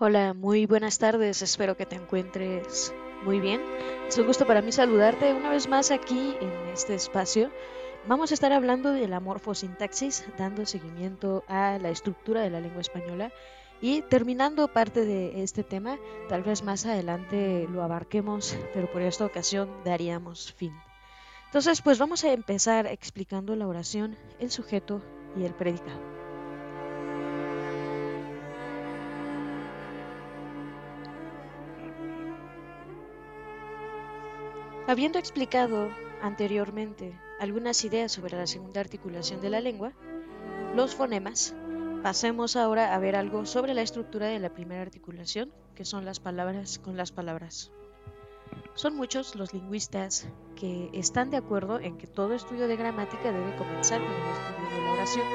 Hola, muy buenas tardes, espero que te encuentres muy bien. Es un gusto para mí saludarte una vez más aquí en este espacio. Vamos a estar hablando de la morfosintaxis, dando seguimiento a la estructura de la lengua española y terminando parte de este tema, tal vez más adelante lo abarquemos, pero por esta ocasión daríamos fin. Entonces, pues vamos a empezar explicando la oración, el sujeto y el predicado. Habiendo explicado anteriormente algunas ideas sobre la segunda articulación de la lengua, los fonemas, pasemos ahora a ver algo sobre la estructura de la primera articulación, que son las palabras con las palabras. Son muchos los lingüistas que están de acuerdo en que todo estudio de gramática debe comenzar con el estudio de la oración.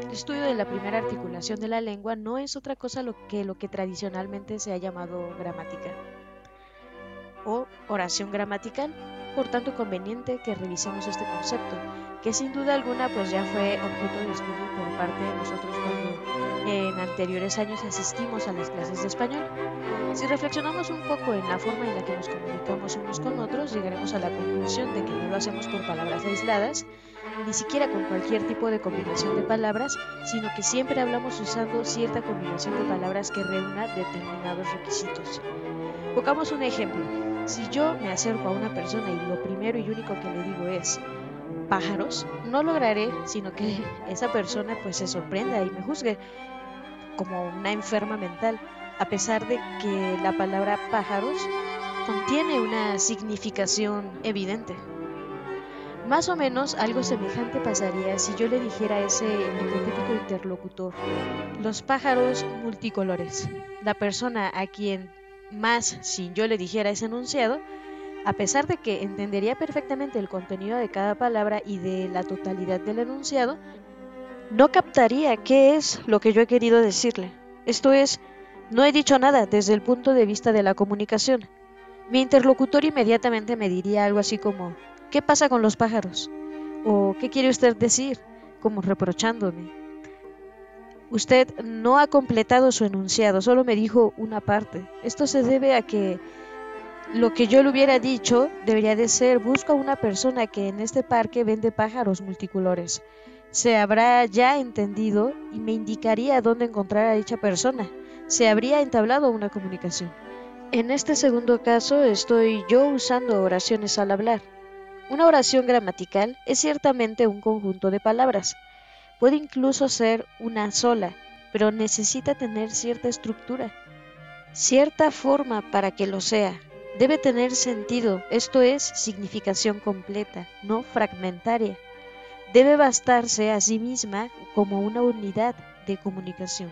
El estudio de la primera articulación de la lengua no es otra cosa que lo que tradicionalmente se ha llamado gramática o oración gramatical, por tanto conveniente que revisemos este concepto, que sin duda alguna pues ya fue objeto de estudio por parte de nosotros cuando en anteriores años asistimos a las clases de español. Si reflexionamos un poco en la forma en la que nos comunicamos unos con otros, llegaremos a la conclusión de que no lo hacemos por palabras aisladas, ni siquiera con cualquier tipo de combinación de palabras, sino que siempre hablamos usando cierta combinación de palabras que reúna determinados requisitos. Pongamos un ejemplo. Si yo me acerco a una persona y lo primero y único que le digo es pájaros, no lograré sino que esa persona pues se sorprenda y me juzgue como una enferma mental, a pesar de que la palabra pájaros contiene una significación evidente. Más o menos algo semejante pasaría si yo le dijera a ese hipotético interlocutor, los pájaros multicolores. La persona a quien más si yo le dijera ese enunciado, a pesar de que entendería perfectamente el contenido de cada palabra y de la totalidad del enunciado, no captaría qué es lo que yo he querido decirle. Esto es, no he dicho nada desde el punto de vista de la comunicación. Mi interlocutor inmediatamente me diría algo así como, ¿qué pasa con los pájaros? ¿O qué quiere usted decir? como reprochándome. Usted no ha completado su enunciado, solo me dijo una parte. Esto se debe a que lo que yo le hubiera dicho debería de ser busca una persona que en este parque vende pájaros multicolores. Se habrá ya entendido y me indicaría dónde encontrar a dicha persona. Se habría entablado una comunicación. En este segundo caso estoy yo usando oraciones al hablar. Una oración gramatical es ciertamente un conjunto de palabras Puede incluso ser una sola, pero necesita tener cierta estructura, cierta forma para que lo sea. Debe tener sentido, esto es significación completa, no fragmentaria. Debe bastarse a sí misma como una unidad de comunicación.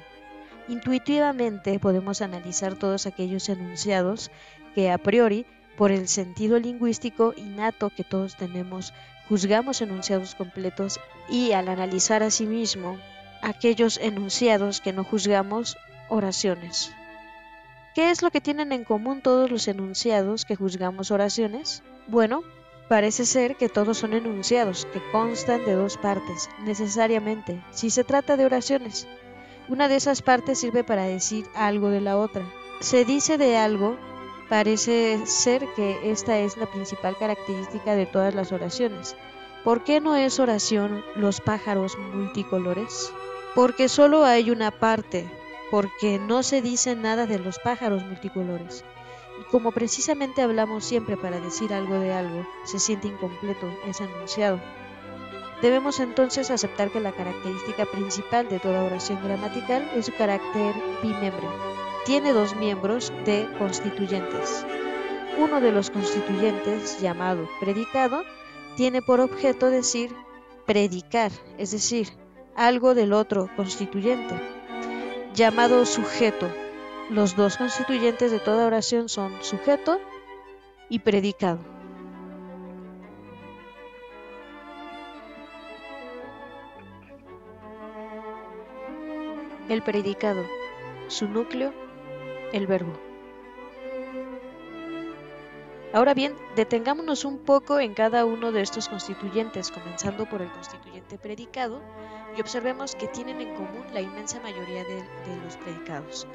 Intuitivamente podemos analizar todos aquellos enunciados que a priori, por el sentido lingüístico innato que todos tenemos, juzgamos enunciados completos y al analizar a sí mismo aquellos enunciados que no juzgamos, oraciones. ¿Qué es lo que tienen en común todos los enunciados que juzgamos oraciones? Bueno, parece ser que todos son enunciados que constan de dos partes, necesariamente, si se trata de oraciones. Una de esas partes sirve para decir algo de la otra. Se dice de algo Parece ser que esta es la principal característica de todas las oraciones. ¿Por qué no es oración los pájaros multicolores? Porque solo hay una parte, porque no se dice nada de los pájaros multicolores. Y como precisamente hablamos siempre para decir algo de algo, se siente incompleto ese enunciado. Debemos entonces aceptar que la característica principal de toda oración gramatical es su carácter bimembre tiene dos miembros de constituyentes. Uno de los constituyentes, llamado predicado, tiene por objeto decir predicar, es decir, algo del otro constituyente, llamado sujeto. Los dos constituyentes de toda oración son sujeto y predicado. El predicado, su núcleo el verbo. Ahora bien, detengámonos un poco en cada uno de estos constituyentes, comenzando por el constituyente predicado, y observemos que tienen en común la inmensa mayoría de, los predicados.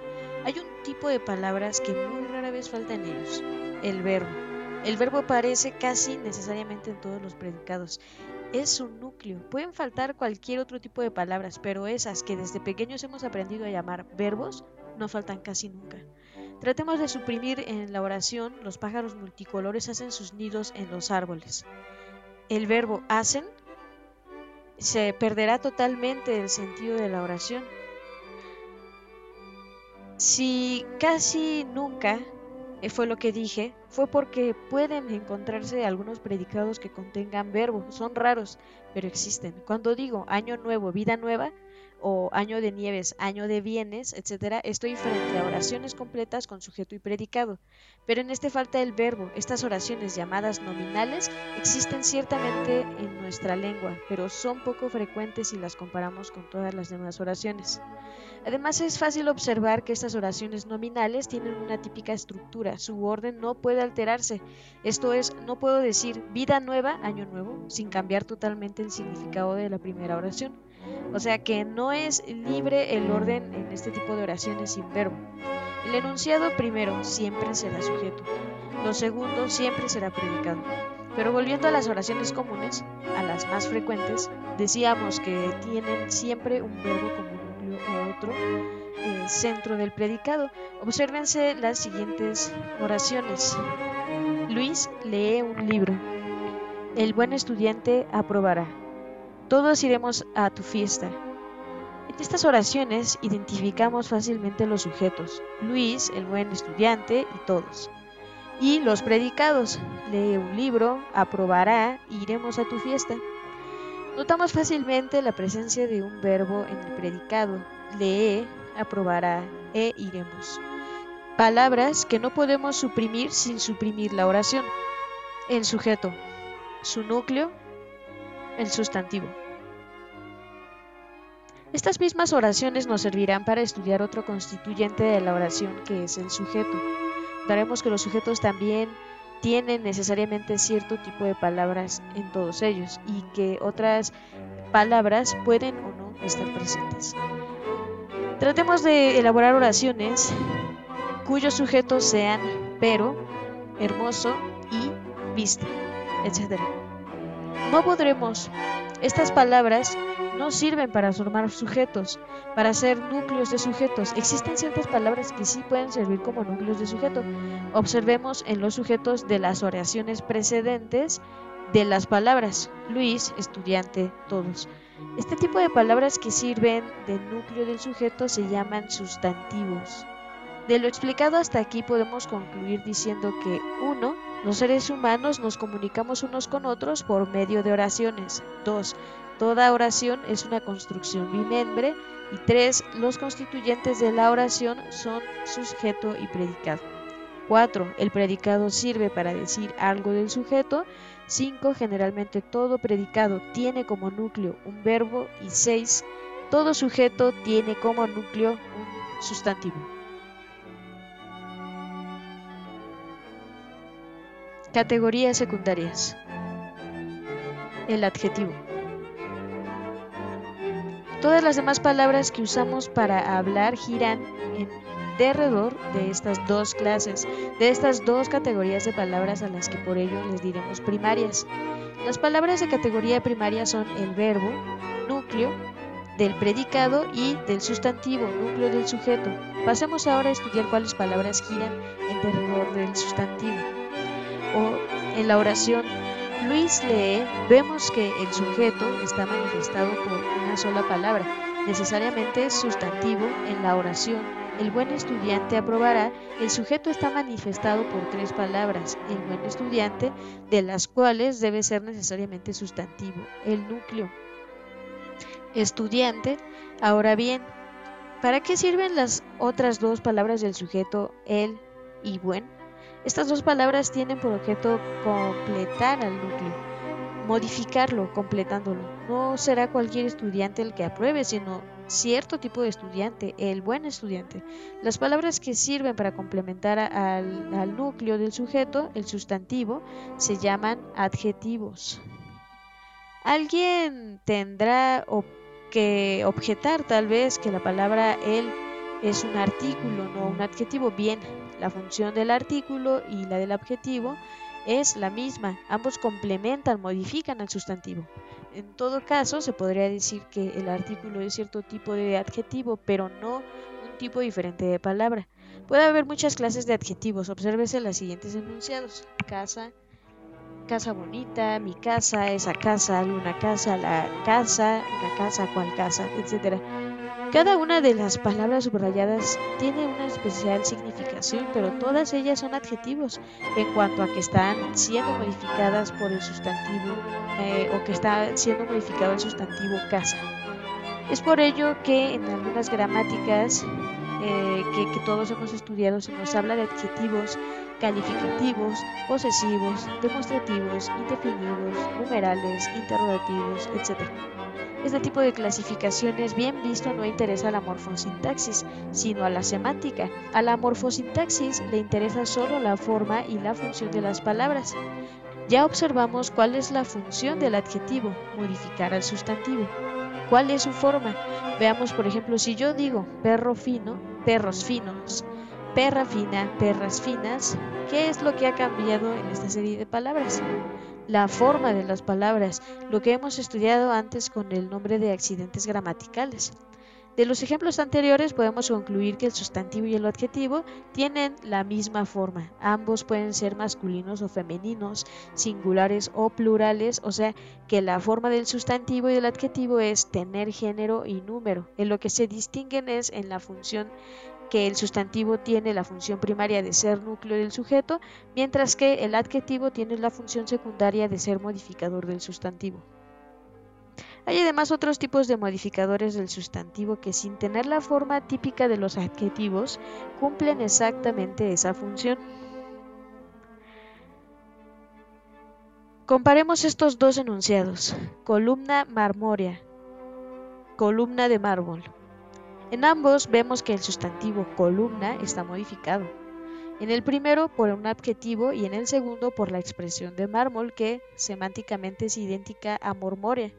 Hay un tipo de palabras que muy rara vez falta en ellos, el verbo. El verbo aparece casi necesariamente en todos los predicados. Es su núcleo. Pueden faltar cualquier otro tipo de palabras, pero esas que desde pequeños hemos aprendido a llamar verbos no faltan casi nunca. Tratemos de suprimir en la oración los pájaros multicolores hacen sus nidos en los árboles. El verbo hacen se perderá totalmente el sentido de la oración. Si casi nunca eh, fue lo que dije, fue porque pueden encontrarse algunos predicados que contengan verbos, son raros, pero existen. Cuando digo año nuevo, vida nueva, o año de nieves, año de bienes, etcétera, estoy frente a oraciones completas con sujeto y predicado. Pero en este falta el verbo. Estas oraciones llamadas nominales existen ciertamente en nuestra lengua, pero son poco frecuentes si las comparamos con todas las demás oraciones. Además es fácil observar que estas oraciones nominales tienen una típica estructura, su orden no puede alterarse. Esto es, no puedo decir vida nueva, año nuevo, sin cambiar totalmente el significado de la primera oración. O sea que no es libre el orden en este tipo de oraciones sin verbo. El enunciado primero siempre será sujeto, lo segundo siempre será predicado. Pero volviendo a las oraciones comunes, a las más frecuentes, decíamos que tienen siempre un verbo como núcleo o otro eh, centro del predicado. Obsérvense las siguientes oraciones. Luis lee un libro. El buen estudiante aprobará. Todos iremos a tu fiesta. En estas oraciones identificamos fácilmente los sujetos, Luis, el buen estudiante y todos. Y los predicados, lee un libro, aprobará, iremos a tu fiesta. Notamos fácilmente la presencia de un verbo en el predicado, lee, aprobará e iremos. Palabras que no podemos suprimir sin suprimir la oración. El sujeto, su núcleo, el sustantivo. Estas mismas oraciones nos servirán para estudiar otro constituyente de la oración que es el sujeto. Daremos que los sujetos también tienen necesariamente cierto tipo de palabras en todos ellos y que otras palabras pueden o no estar presentes. Tratemos de elaborar oraciones cuyos sujetos sean pero, hermoso y vista, etc. No podremos. Estas palabras no sirven para formar sujetos, para ser núcleos de sujetos. Existen ciertas palabras que sí pueden servir como núcleos de sujeto. Observemos en los sujetos de las oraciones precedentes de las palabras. Luis, estudiante, todos. Este tipo de palabras que sirven de núcleo del sujeto se llaman sustantivos. De lo explicado hasta aquí podemos concluir diciendo que 1. Los seres humanos nos comunicamos unos con otros por medio de oraciones. 2. Toda oración es una construcción bimembre. Y 3. Los constituyentes de la oración son sujeto y predicado. 4. El predicado sirve para decir algo del sujeto. 5. Generalmente todo predicado tiene como núcleo un verbo. Y 6. Todo sujeto tiene como núcleo un sustantivo. Categorías secundarias. El adjetivo. Todas las demás palabras que usamos para hablar giran en derredor de estas dos clases, de estas dos categorías de palabras a las que por ello les diremos primarias. Las palabras de categoría primaria son el verbo, núcleo, del predicado y del sustantivo, núcleo del sujeto. Pasemos ahora a estudiar cuáles palabras giran en derredor del sustantivo o en la oración Luis lee, vemos que el sujeto está manifestado por una sola palabra, necesariamente sustantivo en la oración. El buen estudiante aprobará, el sujeto está manifestado por tres palabras, el buen estudiante, de las cuales debe ser necesariamente sustantivo, el núcleo. Estudiante, ahora bien, ¿para qué sirven las otras dos palabras del sujeto, el y buen? Estas dos palabras tienen por objeto completar al núcleo, modificarlo, completándolo. No será cualquier estudiante el que apruebe, sino cierto tipo de estudiante, el buen estudiante. Las palabras que sirven para complementar al, núcleo del sujeto, el sustantivo, se llaman adjetivos. Alguien tendrá que objetar tal vez que la palabra el es un artículo, no un adjetivo. Bien, la función del artículo y la del adjetivo es la misma. Ambos complementan, modifican al sustantivo. En todo caso, se podría decir que el artículo es cierto tipo de adjetivo, pero no un tipo diferente de palabra. Puede haber muchas clases de adjetivos. Obsérvese los siguientes enunciados. Casa, casa bonita, mi casa, esa casa, una casa, la casa, una casa, cual casa, etc. Cada una de las palabras subrayadas tiene una especial significación, pero todas ellas son adjetivos en cuanto a que están siendo modificadas por el sustantivo eh, o que está siendo modificado el sustantivo casa. Es por ello que en algunas gramáticas eh, que, todos hemos estudiado se nos habla de adjetivos calificativos, posesivos, demostrativos, indefinidos, numerales, interrogativos, etc. Este tipo de clasificaciones bien visto no interesa a la morfosintaxis, sino a la semántica. A la morfosintaxis le interesa solo la forma y la función de las palabras. Ya observamos cuál es la función del adjetivo, modificar al sustantivo. ¿Cuál es su forma? Veamos, por ejemplo, si yo digo perro fino, perros finos, perra fina, perras finas, ¿qué es lo que ha cambiado en esta serie de palabras? la forma de las palabras, lo que hemos estudiado antes con el nombre de accidentes gramaticales. De los ejemplos anteriores podemos concluir que el sustantivo y el adjetivo tienen la misma forma. Ambos pueden ser masculinos o femeninos, singulares o plurales, o sea que la forma del sustantivo y del adjetivo es tener género y número. En lo que se distinguen es en la función que el sustantivo tiene la función primaria de ser núcleo del sujeto, mientras que el adjetivo tiene la función secundaria de ser modificador del sustantivo. Hay además otros tipos de modificadores del sustantivo que sin tener la forma típica de los adjetivos cumplen exactamente esa función. Comparemos estos dos enunciados. Columna marmórea. Columna de mármol. En ambos vemos que el sustantivo columna está modificado. En el primero por un adjetivo y en el segundo por la expresión de mármol que semánticamente es idéntica a mormórea.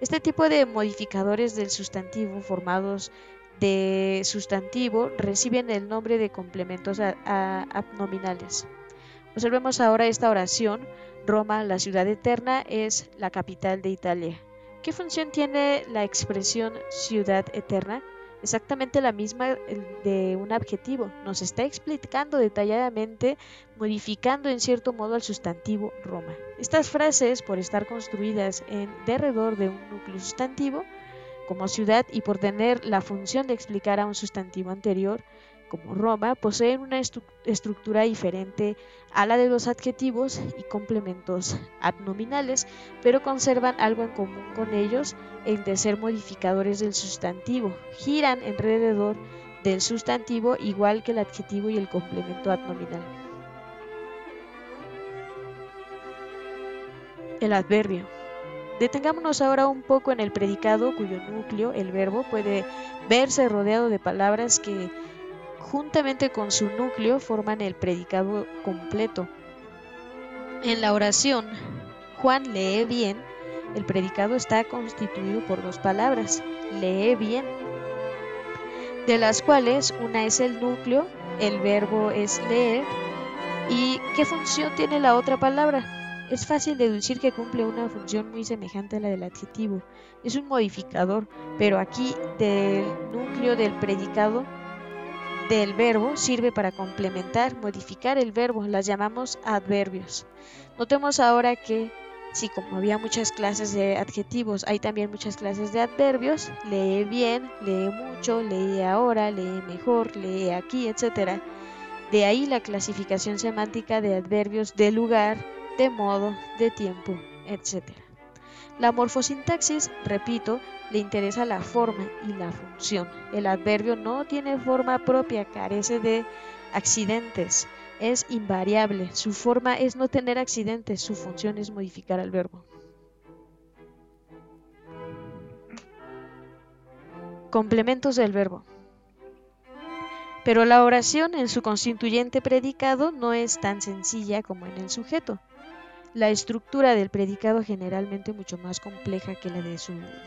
Este tipo de modificadores del sustantivo formados de sustantivo reciben el nombre de complementos abnominales. Observemos ahora esta oración. Roma, la ciudad eterna, es la capital de Italia. ¿Qué función tiene la expresión ciudad eterna? Exactamente la misma de un adjetivo. Nos está explicando detalladamente, modificando en cierto modo al sustantivo Roma. Estas frases, por estar construidas en derredor de un núcleo sustantivo, como ciudad y por tener la función de explicar a un sustantivo anterior, como Roma, poseen una estructura diferente a la de los adjetivos y complementos adnominales, pero conservan algo en común con ellos, el de ser modificadores del sustantivo. Giran alrededor del sustantivo igual que el adjetivo y el complemento adnominal. El adverbio. Detengámonos ahora un poco en el predicado cuyo núcleo, el verbo, puede verse rodeado de palabras que juntamente con su núcleo forman el predicado completo. En la oración, Juan lee bien, el predicado está constituido por dos palabras, lee bien, de las cuales una es el núcleo, el verbo es leer, y ¿qué función tiene la otra palabra? Es fácil deducir que cumple una función muy semejante a la del adjetivo. Es un modificador, pero aquí del núcleo del predicado del verbo sirve para complementar, modificar el verbo, las llamamos adverbios. Notemos ahora que si como había muchas clases de adjetivos, hay también muchas clases de adverbios, lee bien, lee mucho, lee ahora, lee mejor, lee aquí, etc. De ahí la clasificación semántica de adverbios de lugar, de modo, de tiempo, etc. La morfosintaxis, repito, le interesa la forma y la función. El adverbio no tiene forma propia, carece de accidentes, es invariable. Su forma es no tener accidentes, su función es modificar al verbo. Complementos del verbo. Pero la oración en su constituyente predicado no es tan sencilla como en el sujeto. La estructura del predicado generalmente mucho más compleja que la, de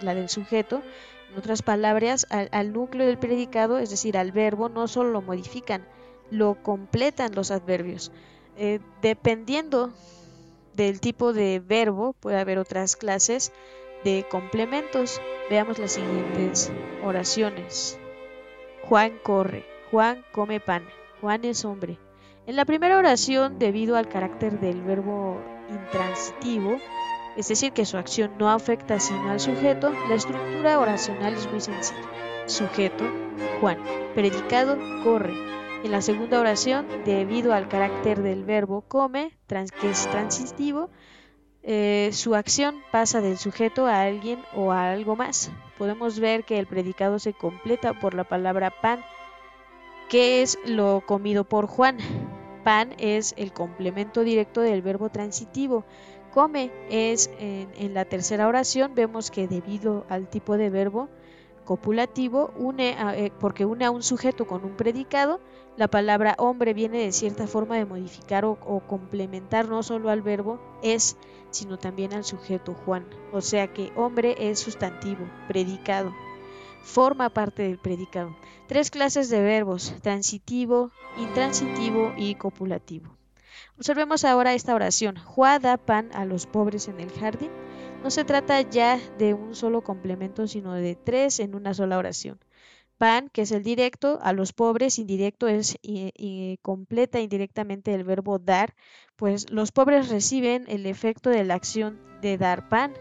la del sujeto. En otras palabras, al, núcleo del predicado, es decir, al verbo, no solo lo modifican, lo completan los adverbios. Eh, dependiendo del tipo de verbo, puede haber otras clases de complementos. Veamos las siguientes oraciones. Juan corre, Juan come pan, Juan es hombre. En la primera oración, debido al carácter del verbo intransitivo, es decir, que su acción no afecta sino al sujeto, la estructura oracional es muy sencilla. Sujeto, Juan. Predicado, corre. En la segunda oración, debido al carácter del verbo come, que es transitivo, eh, su acción pasa del sujeto a alguien o a algo más. Podemos ver que el predicado se completa por la palabra pan, que es lo comido por Juan. Pan es el complemento directo del verbo transitivo. Come es en, la tercera oración, vemos que debido al tipo de verbo copulativo, une eh, porque une a un sujeto con un predicado, la palabra hombre viene de cierta forma de modificar o, o complementar no solo al verbo es, sino también al sujeto Juan. O sea que hombre es sustantivo, predicado forma parte del predicado. Tres clases de verbos, transitivo, intransitivo y copulativo. Observemos ahora esta oración. Juá da pan a los pobres en el jardín. No se trata ya de un solo complemento, sino de tres en una sola oración. Pan, que es el directo, a los pobres, indirecto es completa indirectamente el verbo dar, pues los pobres reciben el efecto de la acción de dar pan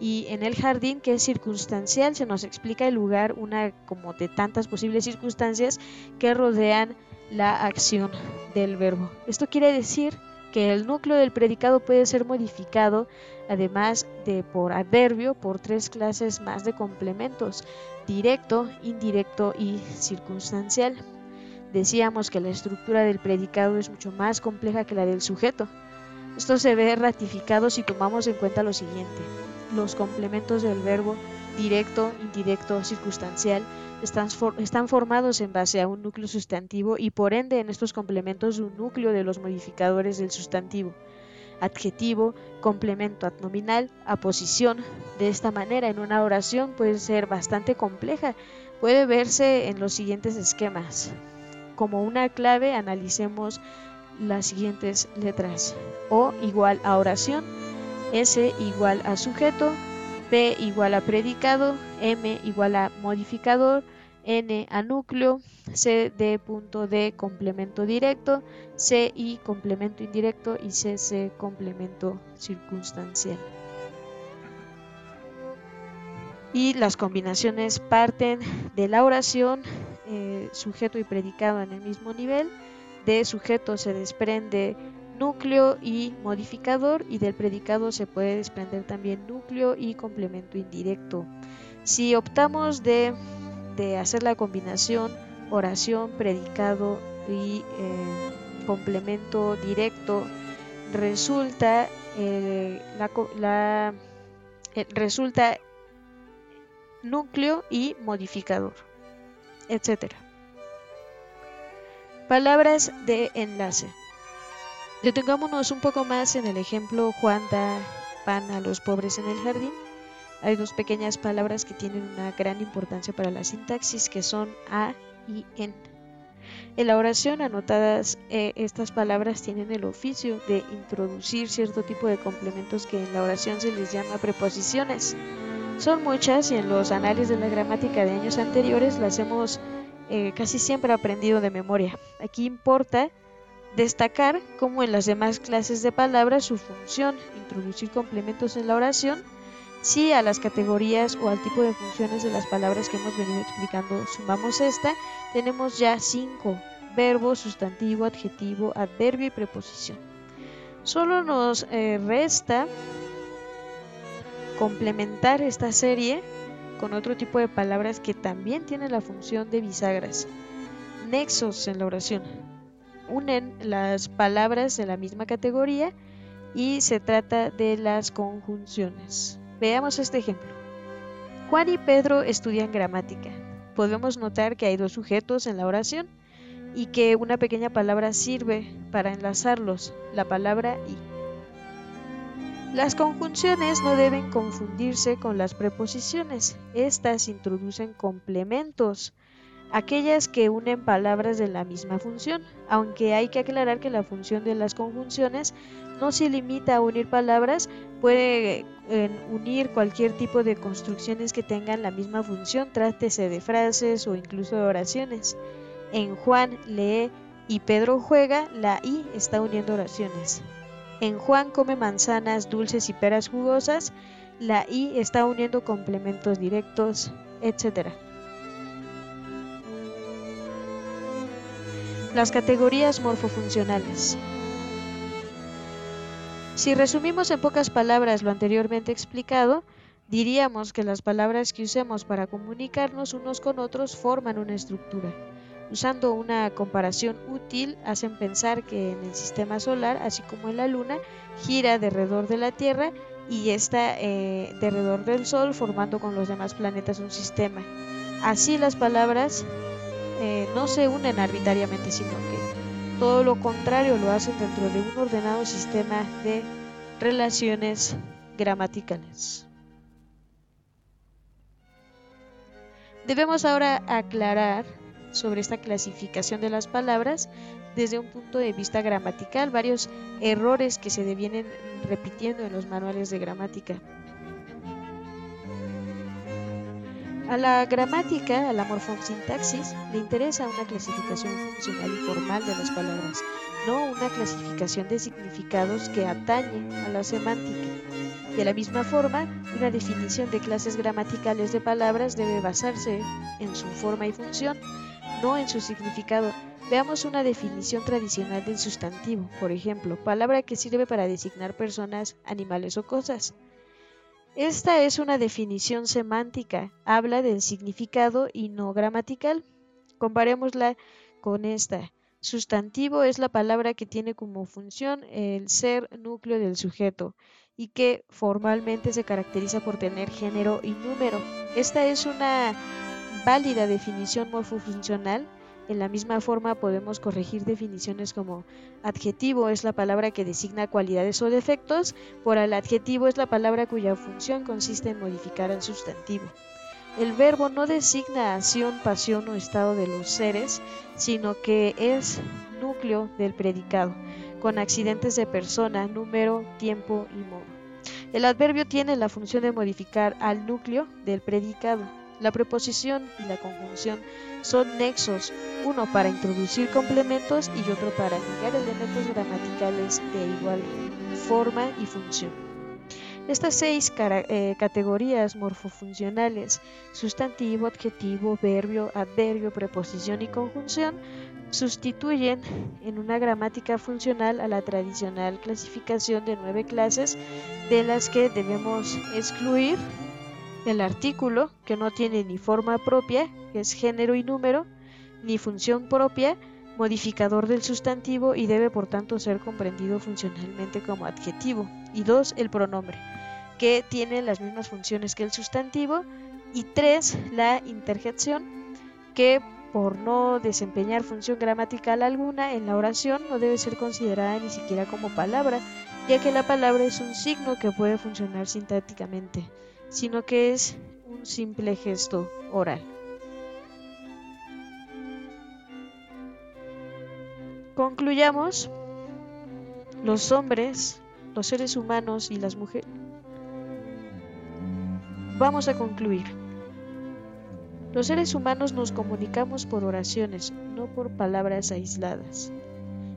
y en el jardín que es circunstancial se nos explica el lugar, una como de tantas posibles circunstancias que rodean la acción del verbo. Esto quiere decir que el núcleo del predicado puede ser modificado, además de por adverbio, por tres clases más de complementos, directo, indirecto y circunstancial. Decíamos que la estructura del predicado es mucho más compleja que la del sujeto. Esto se ve ratificado si tomamos en cuenta lo siguiente los complementos del verbo directo, indirecto, circunstancial están, formados en base a un núcleo sustantivo y por ende en estos complementos un núcleo de los modificadores del sustantivo. Adjetivo, complemento adnominal, aposición. De esta manera en una oración puede ser bastante compleja. Puede verse en los siguientes esquemas. Como una clave analicemos las siguientes letras. O igual a oración, S igual a sujeto, P igual a predicado, M igual a modificador, N a núcleo, C D punto D complemento directo, C I complemento indirecto y C C complemento circunstancial. Y las combinaciones parten de la oración, eh, sujeto y predicado en el mismo nivel. De sujeto se desprende núcleo y modificador y del predicado se puede desprender también núcleo y complemento indirecto. Si optamos de, hacer la combinación oración, predicado y eh, complemento directo, resulta, eh, la, eh, resulta núcleo y modificador, etc. Palabras de enlace. Detengámonos un poco más en el ejemplo Juan da pan a los pobres en el jardín. Hay dos pequeñas palabras que tienen una gran importancia para la sintaxis que son a y en. En la oración anotadas eh, estas palabras tienen el oficio de introducir cierto tipo de complementos que en la oración se les llama preposiciones. Son muchas y en los análisis de la gramática de años anteriores las hemos eh, casi siempre aprendido de memoria. Aquí importa Destacar, como en las demás clases de palabras, su función, introducir complementos en la oración, si a las categorías o al tipo de funciones de las palabras que hemos venido explicando sumamos esta, tenemos ya cinco, verbo, sustantivo, adjetivo, adverbio y preposición. Solo nos eh, resta complementar esta serie con otro tipo de palabras que también tienen la función de bisagras, nexos en la oración unen las palabras de la misma categoría y se trata de las conjunciones. Veamos este ejemplo. Juan y Pedro estudian gramática. Podemos notar que hay dos sujetos en la oración y que una pequeña palabra sirve para enlazarlos, la palabra y. Las conjunciones no deben confundirse con las preposiciones. Estas introducen complementos, aquellas que unen palabras de la misma función, aunque hay que aclarar que la función de las conjunciones no se limita a unir palabras, puede eh, unir cualquier tipo de construcciones que tengan la misma función, trátese de frases o incluso de oraciones. En Juan lee y Pedro juega, la I está uniendo oraciones. En Juan come manzanas dulces y peras jugosas, la I está uniendo complementos directos, etc. Las categorías morfofuncionales. Si resumimos en pocas palabras lo anteriormente explicado, diríamos que las palabras que usemos para comunicarnos unos con otros forman una estructura. Usando una comparación útil, hacen pensar que en el sistema solar, así como en la Luna, gira alrededor de la Tierra y está eh, del Sol, formando con los demás planetas un sistema. Así las palabras eh, no se unen arbitrariamente, sino que todo lo contrario lo hacen dentro de un ordenado sistema de relaciones gramaticales. Debemos ahora aclarar sobre esta clasificación de las palabras desde un punto de vista gramatical, varios errores que se vienen repitiendo en los manuales de gramática. A la gramática, a la morfosintaxis, le interesa una clasificación funcional y formal de las palabras, no una clasificación de significados que atañe a la semántica. De la misma forma, una definición de clases gramaticales de palabras debe basarse en su forma y función, no en su significado. Veamos una definición tradicional del sustantivo, por ejemplo, palabra que sirve para designar personas, animales o cosas. Esta es una definición semántica, habla del significado y no gramatical. Comparémosla con esta. Sustantivo es la palabra que tiene como función el ser núcleo del sujeto y que formalmente se caracteriza por tener género y número. Esta es una válida definición morfofuncional. En la misma forma podemos corregir definiciones como adjetivo es la palabra que designa cualidades o defectos, por el adjetivo es la palabra cuya función consiste en modificar al sustantivo. El verbo no designa acción, pasión o estado de los seres, sino que es núcleo del predicado, con accidentes de persona, número, tiempo y modo. El adverbio tiene la función de modificar al núcleo del predicado. La preposición y la conjunción son nexos, uno para introducir complementos y otro para ligar elementos gramaticales de igual forma y función. Estas seis eh, categorías morfofuncionales, sustantivo, adjetivo, verbio, adverbio, preposición y conjunción, sustituyen en una gramática funcional a la tradicional clasificación de nueve clases de las que debemos excluir el artículo, que no tiene ni forma propia, que es género y número, ni función propia, modificador del sustantivo y debe por tanto ser comprendido funcionalmente como adjetivo. Y dos, el pronombre, que tiene las mismas funciones que el sustantivo. Y tres, la interjección, que por no desempeñar función gramatical alguna en la oración no debe ser considerada ni siquiera como palabra, ya que la palabra es un signo que puede funcionar sintácticamente sino que es un simple gesto oral. Concluyamos, los hombres, los seres humanos y las mujeres. Vamos a concluir. Los seres humanos nos comunicamos por oraciones, no por palabras aisladas.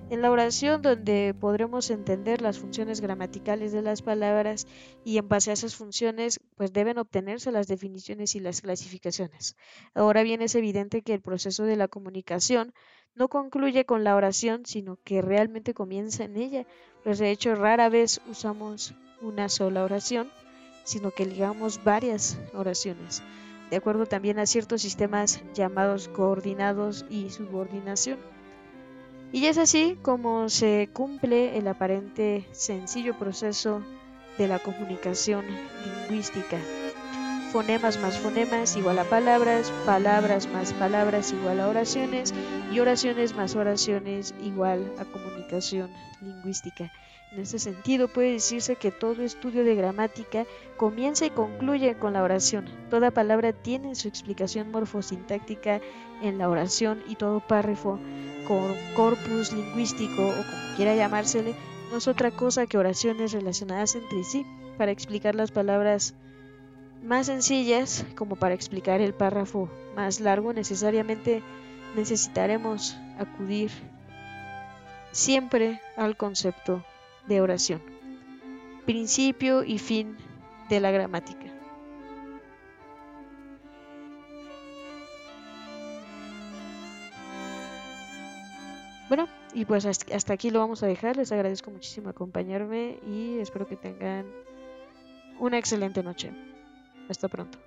En la oración donde podremos entender las funciones gramaticales de las palabras y en base a esas funciones pues deben obtenerse las definiciones y las clasificaciones. Ahora bien es evidente que el proceso de la comunicación no concluye con la oración, sino que realmente comienza en ella, pues de hecho rara vez usamos una sola oración, sino que ligamos varias oraciones, de acuerdo también a ciertos sistemas llamados coordinados y subordinación. Y es así como se cumple el aparente sencillo proceso de la comunicación lingüística. Fonemas más fonemas igual a palabras, palabras más palabras igual a oraciones y oraciones más oraciones igual a comunicación lingüística. En este sentido puede decirse que todo estudio de gramática comienza y concluye con la oración. Toda palabra tiene su explicación morfosintáctica en la oración y todo párrafo con corpus lingüístico o como quiera llamársele no es otra cosa que oraciones relacionadas entre sí para explicar las palabras más sencillas como para explicar el párrafo más largo necesariamente necesitaremos acudir siempre al concepto de oración, principio y fin de la gramática. Bueno, y pues hasta aquí lo vamos a dejar. Les agradezco muchísimo acompañarme y espero que tengan una excelente noche. Hasta pronto.